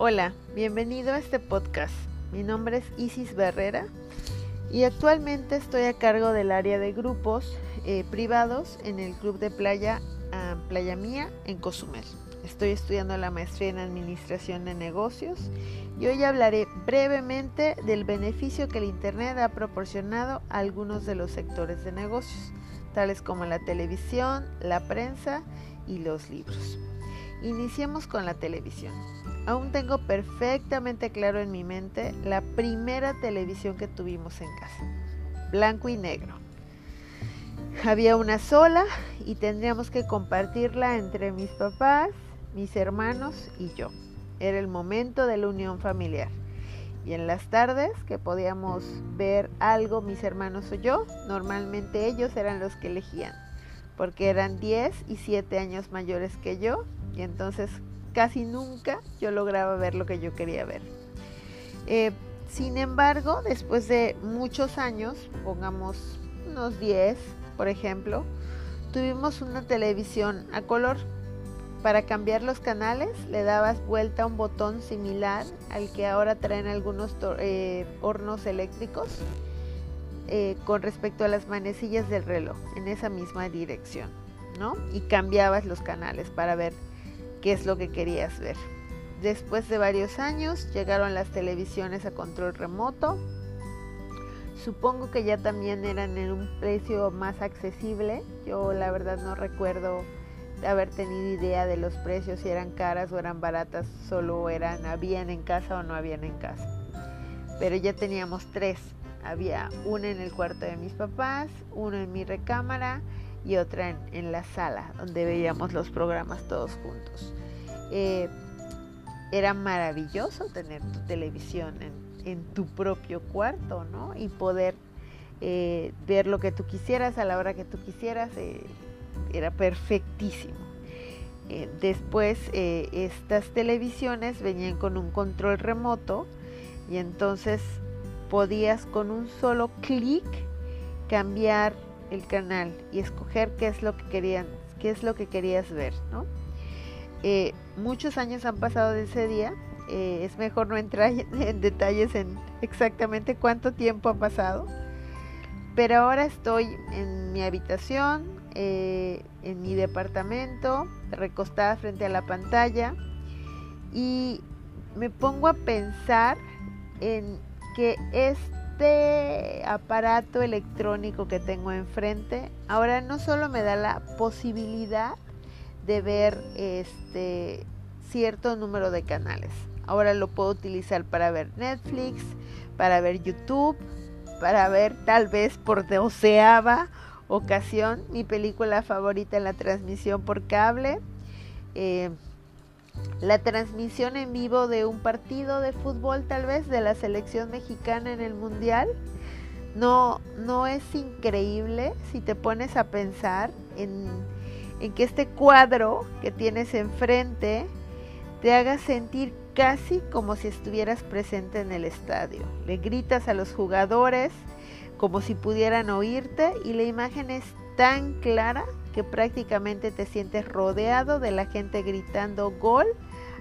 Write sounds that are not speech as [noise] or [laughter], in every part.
Hola, bienvenido a este podcast. Mi nombre es Isis Barrera y actualmente estoy a cargo del área de grupos eh, privados en el Club de Playa ah, Playa Mía en Cozumel. Estoy estudiando la maestría en Administración de Negocios y hoy hablaré brevemente del beneficio que el Internet ha proporcionado a algunos de los sectores de negocios, tales como la televisión, la prensa y los libros. Iniciemos con la televisión. Aún tengo perfectamente claro en mi mente la primera televisión que tuvimos en casa, blanco y negro. Había una sola y tendríamos que compartirla entre mis papás, mis hermanos y yo. Era el momento de la unión familiar. Y en las tardes que podíamos ver algo mis hermanos o yo, normalmente ellos eran los que elegían, porque eran 10 y 7 años mayores que yo, y entonces casi nunca yo lograba ver lo que yo quería ver. Eh, sin embargo, después de muchos años, pongamos unos 10, por ejemplo, tuvimos una televisión a color para cambiar los canales le dabas vuelta a un botón similar al que ahora traen algunos eh, hornos eléctricos eh, con respecto a las manecillas del reloj en esa misma dirección, ¿no? Y cambiabas los canales para ver qué es lo que querías ver. Después de varios años llegaron las televisiones a control remoto. Supongo que ya también eran en un precio más accesible. Yo la verdad no recuerdo haber tenido idea de los precios, si eran caras o eran baratas, solo eran, habían en casa o no habían en casa. Pero ya teníamos tres. Había una en el cuarto de mis papás, una en mi recámara y otra en, la sala, donde veíamos los programas todos juntos. Eh, era maravilloso tener tu televisión en, tu propio cuarto, ¿no? Y poder eh, ver lo que tú quisieras a la hora que tú quisieras. Eh, era perfectísimo. Después estas televisiones venían con un control remoto y entonces podías con un solo clic cambiar el canal y escoger qué es lo que querían, qué es lo que querías ver, eh, muchos años han pasado de ese día. es mejor no entrar [laughs] en detalles en exactamente cuánto tiempo ha pasado. Pero ahora estoy en mi habitación, eh, en mi departamento, recostada frente a la pantalla, y me pongo a pensar en que este aparato electrónico que tengo enfrente ahora no solo me da la posibilidad de ver este cierto número de canales. Ahora lo puedo utilizar para ver Netflix, para ver YouTube, para ver tal vez por doceava ocasión, mi película favorita en la transmisión por cable, eh, la transmisión en vivo de un partido de fútbol tal vez de la selección mexicana en el mundial. No, no es increíble si te pones a pensar en, en que este cuadro que tienes enfrente te haga sentir casi como si estuvieras presente en el estadio. Le gritas a los jugadores, como si pudieran oírte y la imagen es tan clara prácticamente te sientes rodeado de la gente gritando gol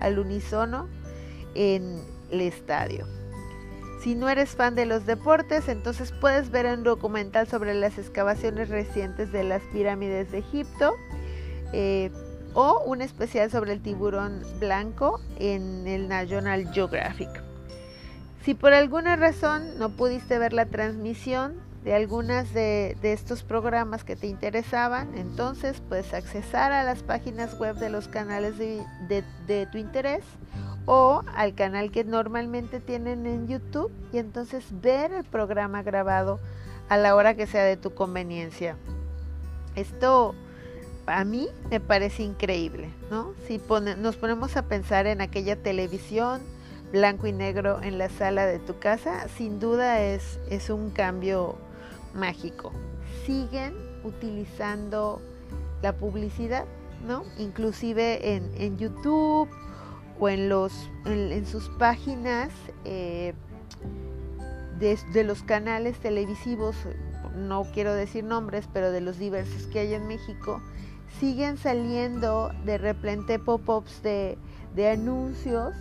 al unísono en el estadio. Si no eres fan de los deportes, entonces puedes ver un documental sobre las excavaciones recientes de las pirámides de Egipto eh, o un especial sobre el tiburón blanco en el National Geographic. Si por alguna razón no pudiste ver la transmisión de algunas de, estos programas que te interesaban, entonces puedes accesar a las páginas web de los canales de, tu interés o al canal que normalmente tienen en YouTube y entonces ver el programa grabado a la hora que sea de tu conveniencia. Esto a mí me parece increíble, ¿no? Si nos ponemos a pensar en aquella televisión blanco y negro en la sala de tu casa, sin duda es, es un cambio mágico. Siguen utilizando la publicidad, ¿no? Inclusive en, YouTube o en, los, en, sus páginas eh, de, de los canales televisivos, no quiero decir nombres, pero de los diversos que hay en México, siguen saliendo de repente pop-ups de, de anuncios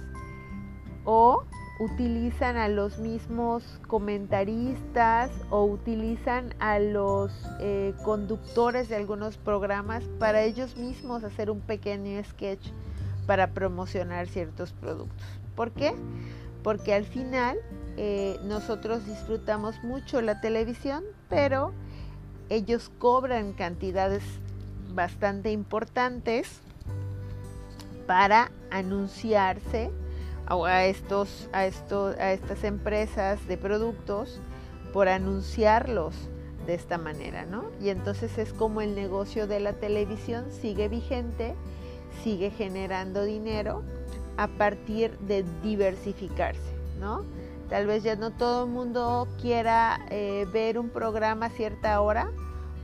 o utilizan a los mismos comentaristas o utilizan a los eh, conductores de algunos programas para ellos mismos hacer un pequeño sketch para promocionar ciertos productos. ¿Por qué? Porque al final eh, nosotros disfrutamos mucho la televisión, pero ellos cobran cantidades bastante importantes para anunciarse a, estos, a, a estas empresas de productos por anunciarlos de esta manera, ¿no? Y entonces es como el negocio de la televisión sigue vigente, sigue generando dinero a partir de diversificarse, ¿no? Tal vez ya no todo el mundo quiera eh, ver un programa a cierta hora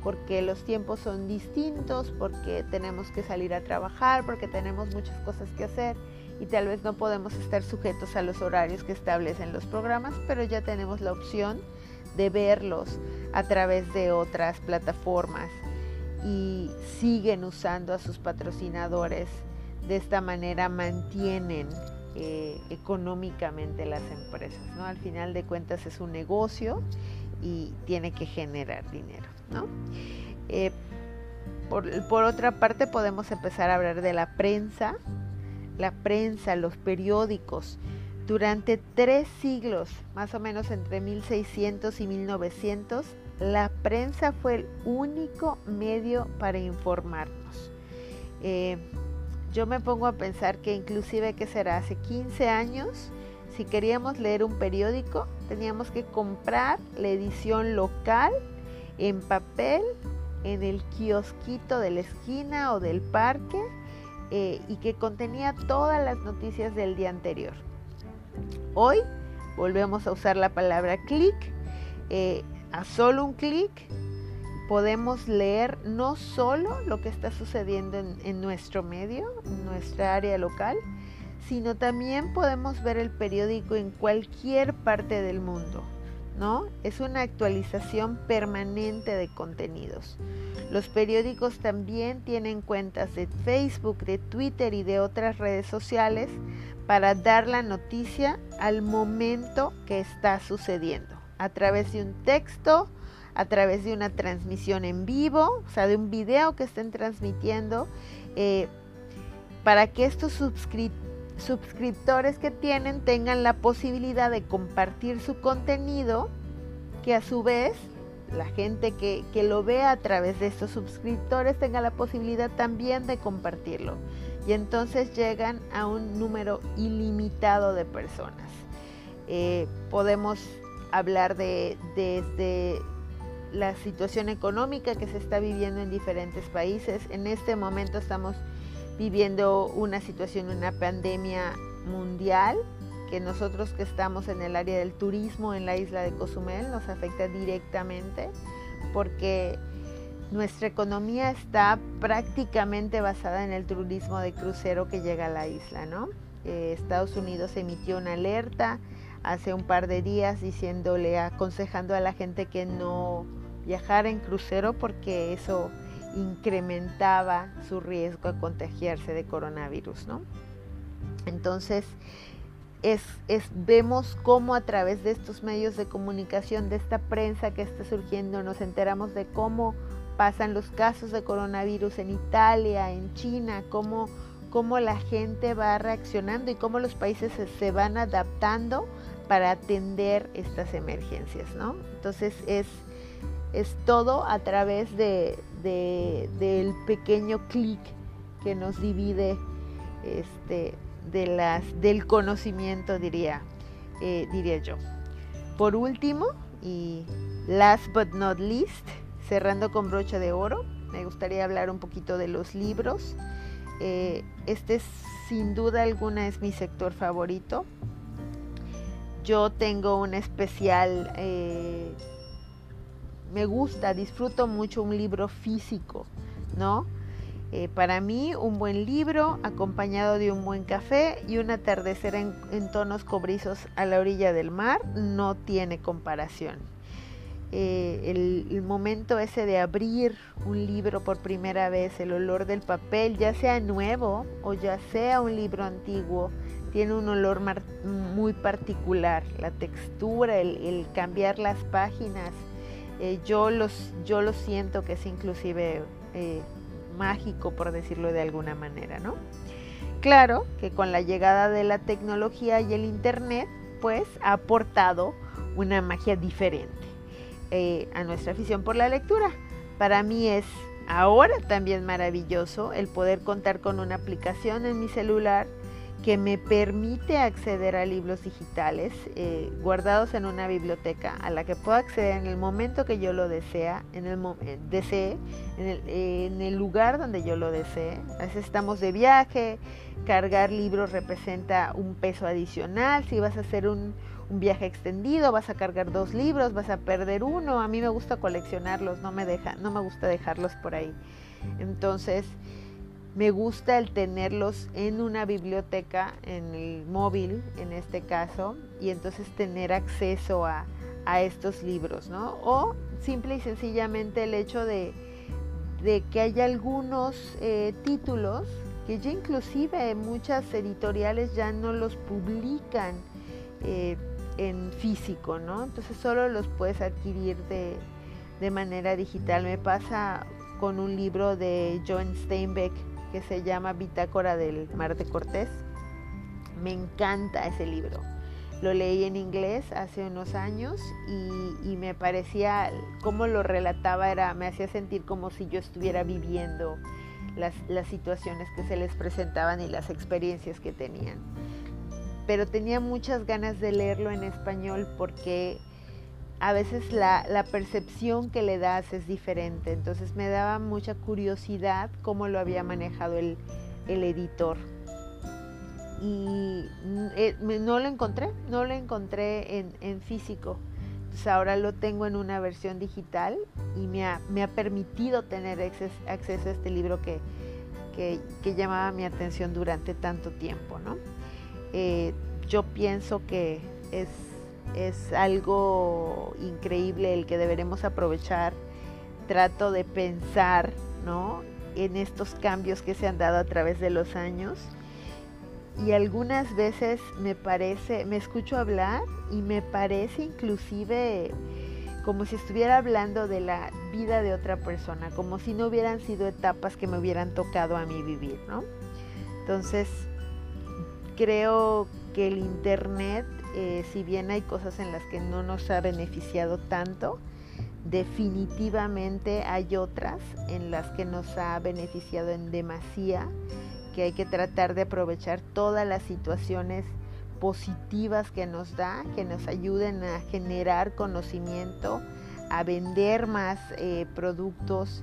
porque los tiempos son distintos, porque tenemos que salir a trabajar, porque tenemos muchas cosas que hacer y tal vez no podemos estar sujetos a los horarios que establecen los programas, pero ya tenemos la opción de verlos a través de otras plataformas y siguen usando a sus patrocinadores. De esta manera mantienen eh, económicamente las empresas. ¿no? Al final de cuentas es un negocio y tiene que generar dinero. ¿no? Eh, por otra parte podemos empezar a hablar de la prensa, la prensa, los periódicos. Durante tres siglos, más o menos entre 1600 y 1900, la prensa fue el único medio para informarnos. Eh, yo me pongo a pensar que inclusive que será hace 15 años, si queríamos leer un periódico, teníamos que comprar la edición local en papel en el kiosquito de la esquina o del parque eh, y que contenía todas las noticias del día anterior. Hoy volvemos a usar la palabra clic. Eh, a solo un clic podemos leer no solo lo que está sucediendo en, en nuestro medio, en nuestra área local, sino también podemos ver el periódico en cualquier parte del mundo. ¿No? Es una actualización permanente de contenidos. Los periódicos también tienen cuentas de Facebook, de Twitter y de otras redes sociales para dar la noticia al momento que está sucediendo, a través de un texto, a través de una transmisión en vivo, o sea, de un video que estén transmitiendo, eh, para que estos suscriptores que tienen tengan la posibilidad de compartir su contenido, que a su vez la gente que, lo vea a través de estos suscriptores tenga la posibilidad también de compartirlo. Y entonces llegan a un número ilimitado de personas. Eh, podemos hablar de desde la situación económica que se está viviendo en diferentes países. En este momento estamos viviendo una situación, una pandemia mundial que nosotros que estamos en el área del turismo en la isla de Cozumel nos afecta directamente porque nuestra economía está prácticamente basada en el turismo de crucero que llega a la isla, ¿no? Eh, Estados Unidos emitió una alerta hace un par de días diciéndole, aconsejando a la gente que no viajara en crucero porque eso incrementaba su riesgo a contagiarse de coronavirus, ¿no? Entonces, es, vemos cómo a través de estos medios de comunicación, de esta prensa que está surgiendo, nos enteramos de cómo pasan los casos de coronavirus en Italia, en China, cómo, cómo la gente va reaccionando y cómo los países se, van adaptando para atender estas emergencias, ¿no? Entonces es, es todo a través de, del pequeño clic que nos divide este, de las, del conocimiento, diría, eh, diría yo. Por último, y last but not least, cerrando con brocha de oro, me gustaría hablar un poquito de los libros. Eh, este sin duda alguna es mi sector favorito. Yo tengo un especial, eh, me gusta, disfruto mucho un libro físico, ¿no? Eh, para mí, un buen libro acompañado de un buen café y un atardecer en, tonos cobrizos a la orilla del mar no tiene comparación. Eh, el, momento ese de abrir un libro por primera vez, el olor del papel, ya sea nuevo o ya sea un libro antiguo, tiene un olor muy particular, la textura, el, cambiar las páginas. Eh, yo, los, yo lo siento que es inclusive eh, mágico, por decirlo de alguna manera, ¿no? Claro que con la llegada de la tecnología y el Internet, pues ha aportado una magia diferente eh, a nuestra afición por la lectura. Para mí es ahora también maravilloso el poder contar con una aplicación en mi celular que me permite acceder a libros digitales eh, guardados en una biblioteca a la que puedo acceder en el momento que yo lo desea, en el eh, desee, en el, lugar donde yo lo desee. A veces estamos de viaje, cargar libros representa un peso adicional. Si vas a hacer un, un viaje extendido, vas a cargar dos libros, vas a perder uno. A mí me gusta coleccionarlos, no me deja, no me gusta dejarlos por ahí. Entonces, me gusta el tenerlos en una biblioteca, en el móvil en este caso, y entonces tener acceso a, estos libros, ¿no? O simple y sencillamente el hecho de, que hay algunos eh, títulos que ya inclusive muchas editoriales ya no los publican eh, en físico, ¿no? Entonces solo los puedes adquirir de, de manera digital. Me pasa con un libro de John Steinbeck que se llama Bitácora del Mar de Cortés. Me encanta ese libro. Lo leí en inglés hace unos años y, me parecía, como lo relataba, era, me hacía sentir como si yo estuviera viviendo las, las situaciones que se les presentaban y las experiencias que tenían. Pero tenía muchas ganas de leerlo en español porque a veces la, percepción que le das es diferente. Entonces me daba mucha curiosidad cómo lo había manejado el, editor. Y eh, no lo encontré, no lo encontré en, físico. Entonces ahora lo tengo en una versión digital y me ha, permitido tener acceso a este libro que, que, llamaba mi atención durante tanto tiempo. ¿no? Eh, yo pienso que es es algo increíble el que deberemos aprovechar. Trato de pensar, ¿no? En estos cambios que se han dado a través de los años. Y algunas veces me parece, me escucho hablar y me parece inclusive como si estuviera hablando de la vida de otra persona, como si no hubieran sido etapas que me hubieran tocado a mí vivir, ¿no? Entonces, creo que el Internet eh, si bien hay cosas en las que no nos ha beneficiado tanto, definitivamente hay otras en las que nos ha beneficiado en demasía, que hay que tratar de aprovechar todas las situaciones positivas que nos da, que nos ayuden a generar conocimiento, a vender más eh, productos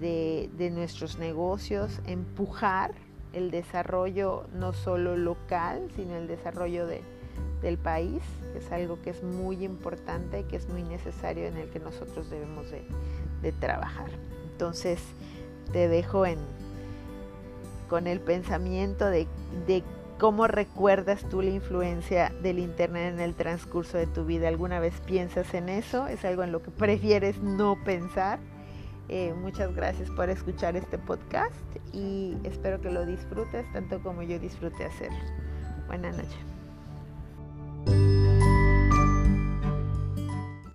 de, de nuestros negocios, empujar el desarrollo no solo local, sino el desarrollo de, del país, que es algo que es muy importante, que es muy necesario en el que nosotros debemos de, trabajar. Entonces te dejo en, con el pensamiento de, de cómo recuerdas tú la influencia del Internet en el transcurso de tu vida. ¿Alguna vez piensas en eso? ¿Es algo en lo que prefieres no pensar? Eh, muchas gracias por escuchar este podcast y espero que lo disfrutes tanto como yo disfruté hacerlo. Buenas noches.